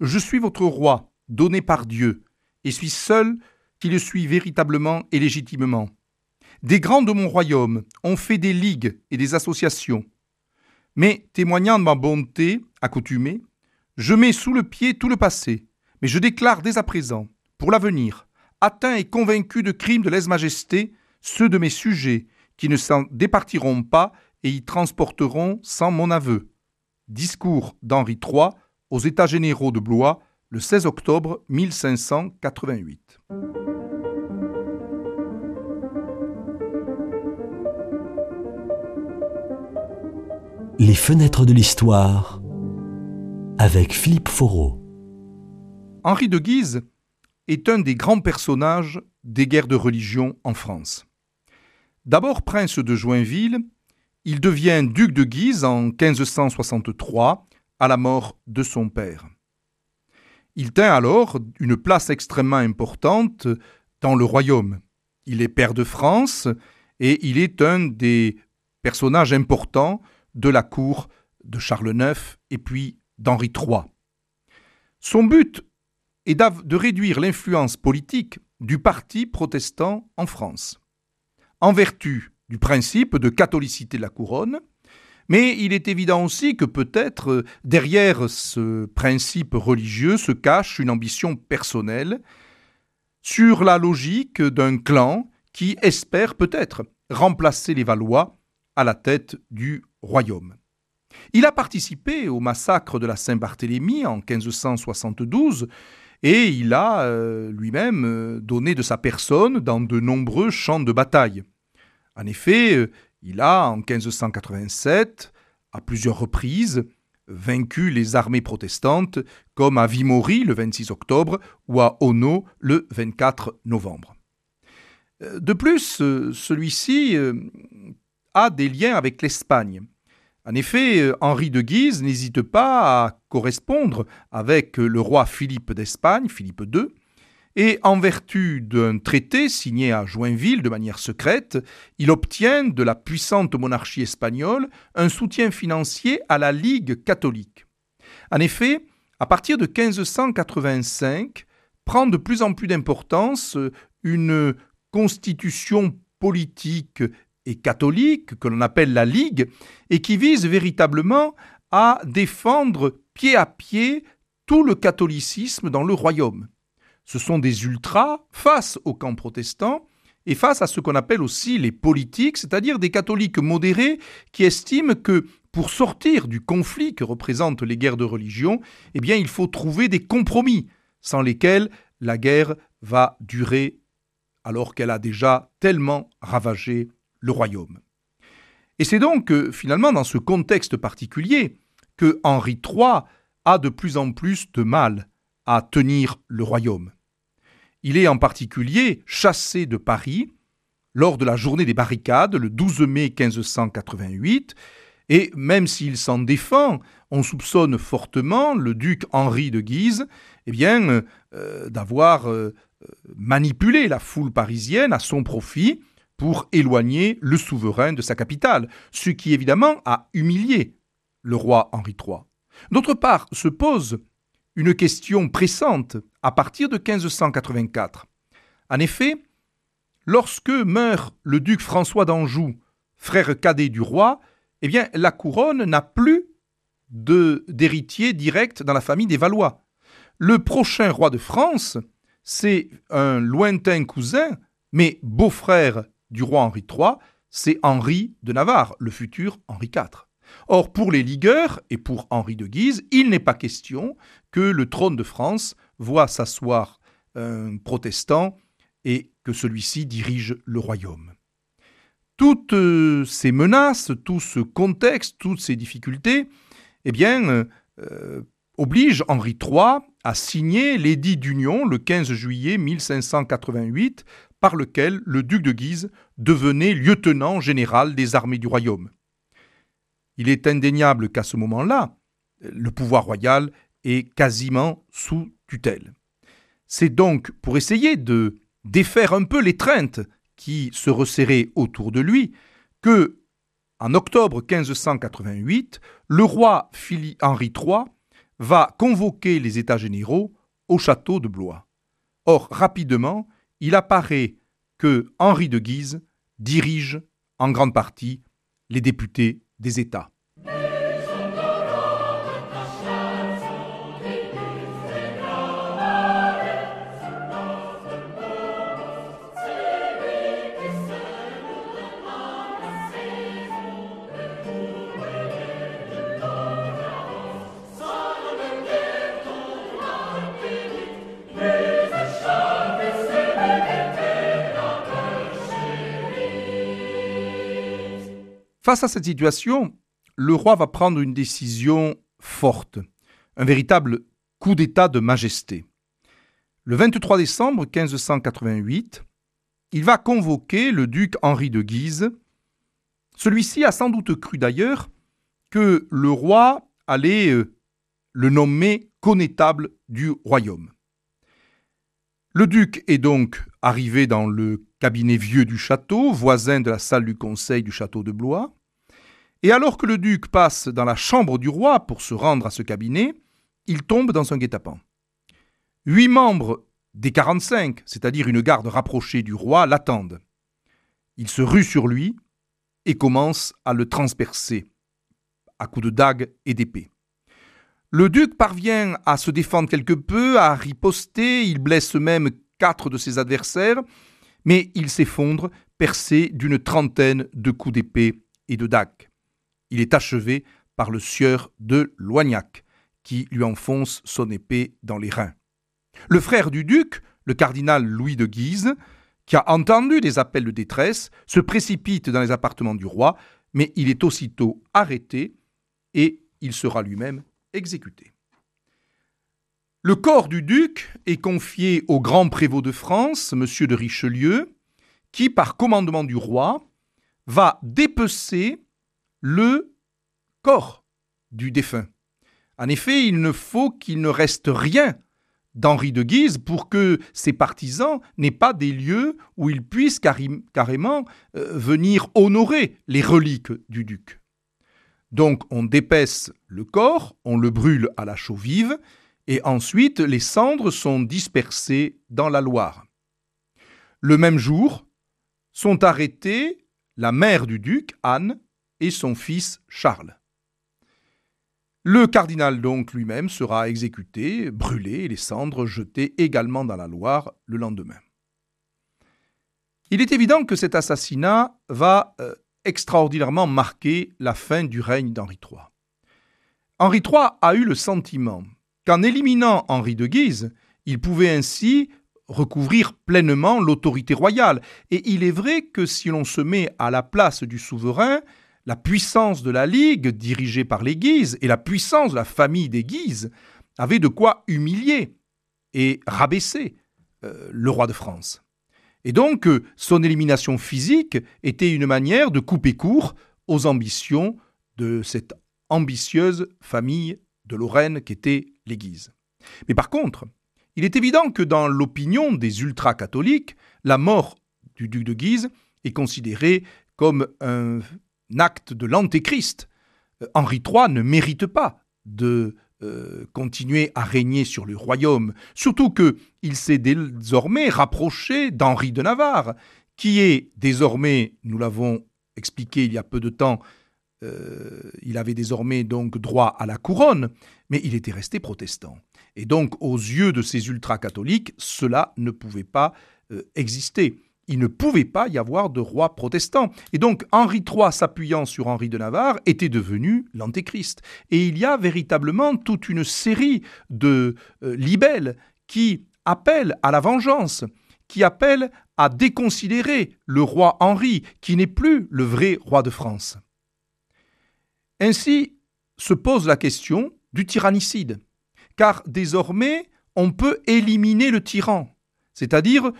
Je suis votre roi, donné par Dieu, et suis seul qui le suis véritablement et légitimement. Des grands de mon royaume ont fait des ligues et des associations. Mais, témoignant de ma bonté accoutumée, je mets sous le pied tout le passé, mais je déclare dès à présent, pour l'avenir, atteint et convaincu de crimes de lèse-majesté, ceux de mes sujets, qui ne s'en départiront pas et y transporteront sans mon aveu. Discours d'Henri III aux États généraux de Blois le 16 octobre 1588. Les fenêtres de l'histoire avec Philippe Foreau. Henri de Guise est un des grands personnages des guerres de religion en France. D'abord prince de Joinville, il devient duc de Guise en 1563 à la mort de son père. Il tint alors une place extrêmement importante dans le royaume. Il est père de France et il est un des personnages importants de la cour de Charles IX et puis d'Henri III. Son but est de réduire l'influence politique du parti protestant en France. En vertu du principe de catholicité de la couronne, mais il est évident aussi que peut-être euh, derrière ce principe religieux se cache une ambition personnelle sur la logique d'un clan qui espère peut-être remplacer les Valois à la tête du royaume. Il a participé au massacre de la Saint-Barthélemy en 1572 et il a euh, lui-même euh, donné de sa personne dans de nombreux champs de bataille. En effet, il a, en 1587, à plusieurs reprises, vaincu les armées protestantes, comme à Vimory le 26 octobre ou à Ono le 24 novembre. Euh, de plus, euh, celui-ci euh, a des liens avec l'Espagne. En effet, Henri de Guise n'hésite pas à correspondre avec le roi Philippe d'Espagne, Philippe II, et en vertu d'un traité signé à Joinville de manière secrète, il obtient de la puissante monarchie espagnole un soutien financier à la Ligue catholique. En effet, à partir de 1585, prend de plus en plus d'importance une constitution politique et catholique que l'on appelle la Ligue et qui vise véritablement à défendre pied à pied tout le catholicisme dans le royaume ce sont des ultras face au camp protestant et face à ce qu'on appelle aussi les politiques, c'est-à-dire des catholiques modérés qui estiment que pour sortir du conflit que représentent les guerres de religion, eh il faut trouver des compromis sans lesquels la guerre va durer alors qu'elle a déjà tellement ravagé le royaume. Et c'est donc finalement dans ce contexte particulier que Henri III a de plus en plus de mal à tenir le royaume. Il est en particulier chassé de Paris lors de la journée des barricades le 12 mai 1588, et même s'il s'en défend, on soupçonne fortement le duc Henri de Guise eh bien, euh, d'avoir euh, manipulé la foule parisienne à son profit pour éloigner le souverain de sa capitale, ce qui évidemment a humilié le roi Henri III. D'autre part, se pose une question pressante à partir de 1584. En effet, lorsque meurt le duc François d'Anjou, frère cadet du roi, eh bien, la couronne n'a plus d'héritier direct dans la famille des Valois. Le prochain roi de France, c'est un lointain cousin, mais beau-frère du roi Henri III, c'est Henri de Navarre, le futur Henri IV. Or, pour les ligueurs et pour Henri de Guise, il n'est pas question que le trône de France voit s'asseoir un protestant et que celui-ci dirige le royaume. Toutes euh, ces menaces, tout ce contexte, toutes ces difficultés, eh bien, euh, obligent Henri III à signer l'édit d'union le 15 juillet 1588, par lequel le duc de Guise devenait lieutenant général des armées du royaume. Il est indéniable qu'à ce moment-là, le pouvoir royal est quasiment sous tutelle. C'est donc pour essayer de défaire un peu l'étreinte qui se resserrait autour de lui que, en octobre 1588, le roi Henri III va convoquer les États généraux au château de Blois. Or, rapidement, il apparaît que Henri de Guise dirige en grande partie les députés des États. Face à cette situation, le roi va prendre une décision forte, un véritable coup d'état de majesté. Le 23 décembre 1588, il va convoquer le duc Henri de Guise. Celui-ci a sans doute cru d'ailleurs que le roi allait euh, le nommer connétable du royaume. Le duc est donc arrivé dans le cabinet vieux du château, voisin de la salle du conseil du château de Blois. Et alors que le duc passe dans la chambre du roi pour se rendre à ce cabinet, il tombe dans un guet-apens. Huit membres des 45, c'est-à-dire une garde rapprochée du roi, l'attendent. Il se rue sur lui et commence à le transpercer à coups de dague et d'épée. Le duc parvient à se défendre quelque peu, à riposter, il blesse même quatre de ses adversaires, mais il s'effondre, percé d'une trentaine de coups d'épée et de dague. Il est achevé par le sieur de Loignac, qui lui enfonce son épée dans les reins. Le frère du duc, le cardinal Louis de Guise, qui a entendu des appels de détresse, se précipite dans les appartements du roi, mais il est aussitôt arrêté et il sera lui-même exécuté. Le corps du duc est confié au grand prévôt de France, M. de Richelieu, qui, par commandement du roi, va dépecer le corps du défunt. En effet, il ne faut qu'il ne reste rien d'Henri de Guise pour que ses partisans n'aient pas des lieux où ils puissent carrément euh, venir honorer les reliques du duc. Donc on dépaisse le corps, on le brûle à la chaux vive, et ensuite les cendres sont dispersées dans la Loire. Le même jour, sont arrêtés la mère du duc, Anne, et son fils Charles. Le cardinal donc lui-même sera exécuté, brûlé et les cendres jetées également dans la Loire le lendemain. Il est évident que cet assassinat va euh, extraordinairement marquer la fin du règne d'Henri III. Henri III a eu le sentiment qu'en éliminant Henri de Guise, il pouvait ainsi recouvrir pleinement l'autorité royale. Et il est vrai que si l'on se met à la place du souverain, la puissance de la Ligue, dirigée par les Guises, et la puissance de la famille des Guises, avaient de quoi humilier et rabaisser euh, le roi de France. Et donc, euh, son élimination physique était une manière de couper court aux ambitions de cette ambitieuse famille de Lorraine qu'étaient les Guises. Mais par contre, il est évident que dans l'opinion des ultra-catholiques, la mort du duc de Guise est considérée comme un acte de l'antéchrist. Euh, Henri III ne mérite pas de euh, continuer à régner sur le royaume, surtout qu'il s'est désormais rapproché d'Henri de Navarre, qui est désormais, nous l'avons expliqué il y a peu de temps, euh, il avait désormais donc droit à la couronne, mais il était resté protestant. Et donc, aux yeux de ces ultra-catholiques, cela ne pouvait pas exister il ne pouvait pas y avoir de roi protestant. Et donc Henri III, s'appuyant sur Henri de Navarre, était devenu l'antéchrist. Et il y a véritablement toute une série de euh, libelles qui appellent à la vengeance, qui appellent à déconsidérer le roi Henri, qui n'est plus le vrai roi de France. Ainsi se pose la question du tyrannicide, car désormais on peut éliminer le tyran, c'est-à-dire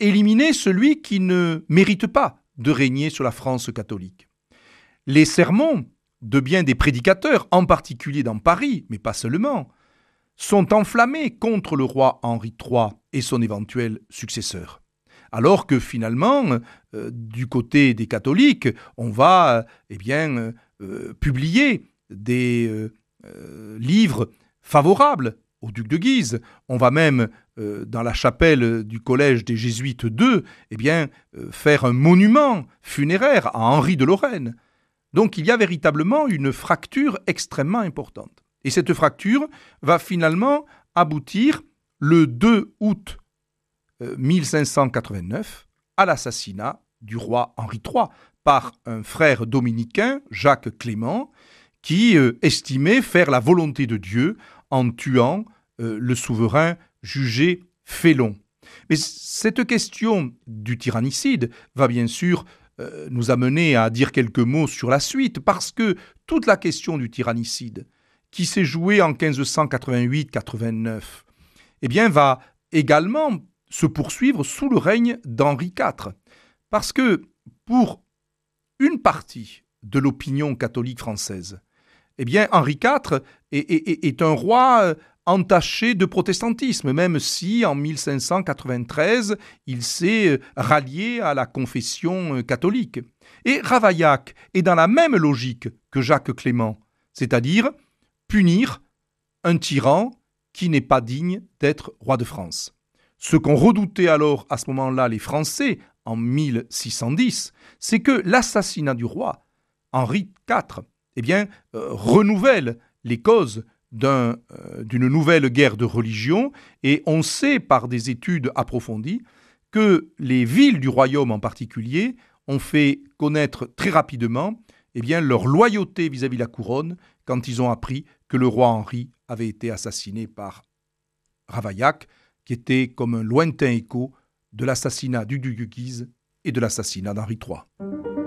éliminer celui qui ne mérite pas de régner sur la France catholique. Les sermons de bien des prédicateurs, en particulier dans Paris, mais pas seulement, sont enflammés contre le roi Henri III et son éventuel successeur. Alors que finalement, euh, du côté des catholiques, on va eh bien, euh, publier des livres favorable au duc de Guise. On va même, euh, dans la chapelle du collège des Jésuites II, eh bien, euh, faire un monument funéraire à Henri de Lorraine. Donc il y a véritablement une fracture extrêmement importante. Et cette fracture va finalement aboutir le 2 août 1589 euh, à l'assassinat du roi Henri III par un frère dominicain, Jacques Clément, qui estimait faire la volonté de Dieu en tuant le souverain jugé félon. Mais cette question du tyrannicide va bien sûr euh, nous amener à dire quelques mots sur la suite, parce que toute la question du tyrannicide, qui s'est jouée en 1588-89, eh bien, va également se poursuivre sous le règne d'Henri IV. Parce que pour une partie de l'opinion catholique française, eh bien, Henri IV est, un roi euh, entaché de protestantisme, même si en 1593 il s'est euh, rallié à la confession euh, catholique. Et Ravaillac est dans la même logique que Jacques Clément, c'est-à-dire punir un tyran qui n'est pas digne d'être roi de France. Ce qu'ont redouté alors à ce moment-là les Français en 1610, c'est que l'assassinat du roi Henri IV eh bien, euh, renouvelle les causes euh, d'une nouvelle guerre de religion, et on sait par des études approfondies que les villes du royaume en particulier ont fait connaître très rapidement eh leur loyauté vis-à-vis de la couronne quand ils ont appris que le roi Henri avait été assassiné par Ravaillac, qui était comme un lointain écho de l'assassinat du duc de Guise et de l'assassinat d'Henri III.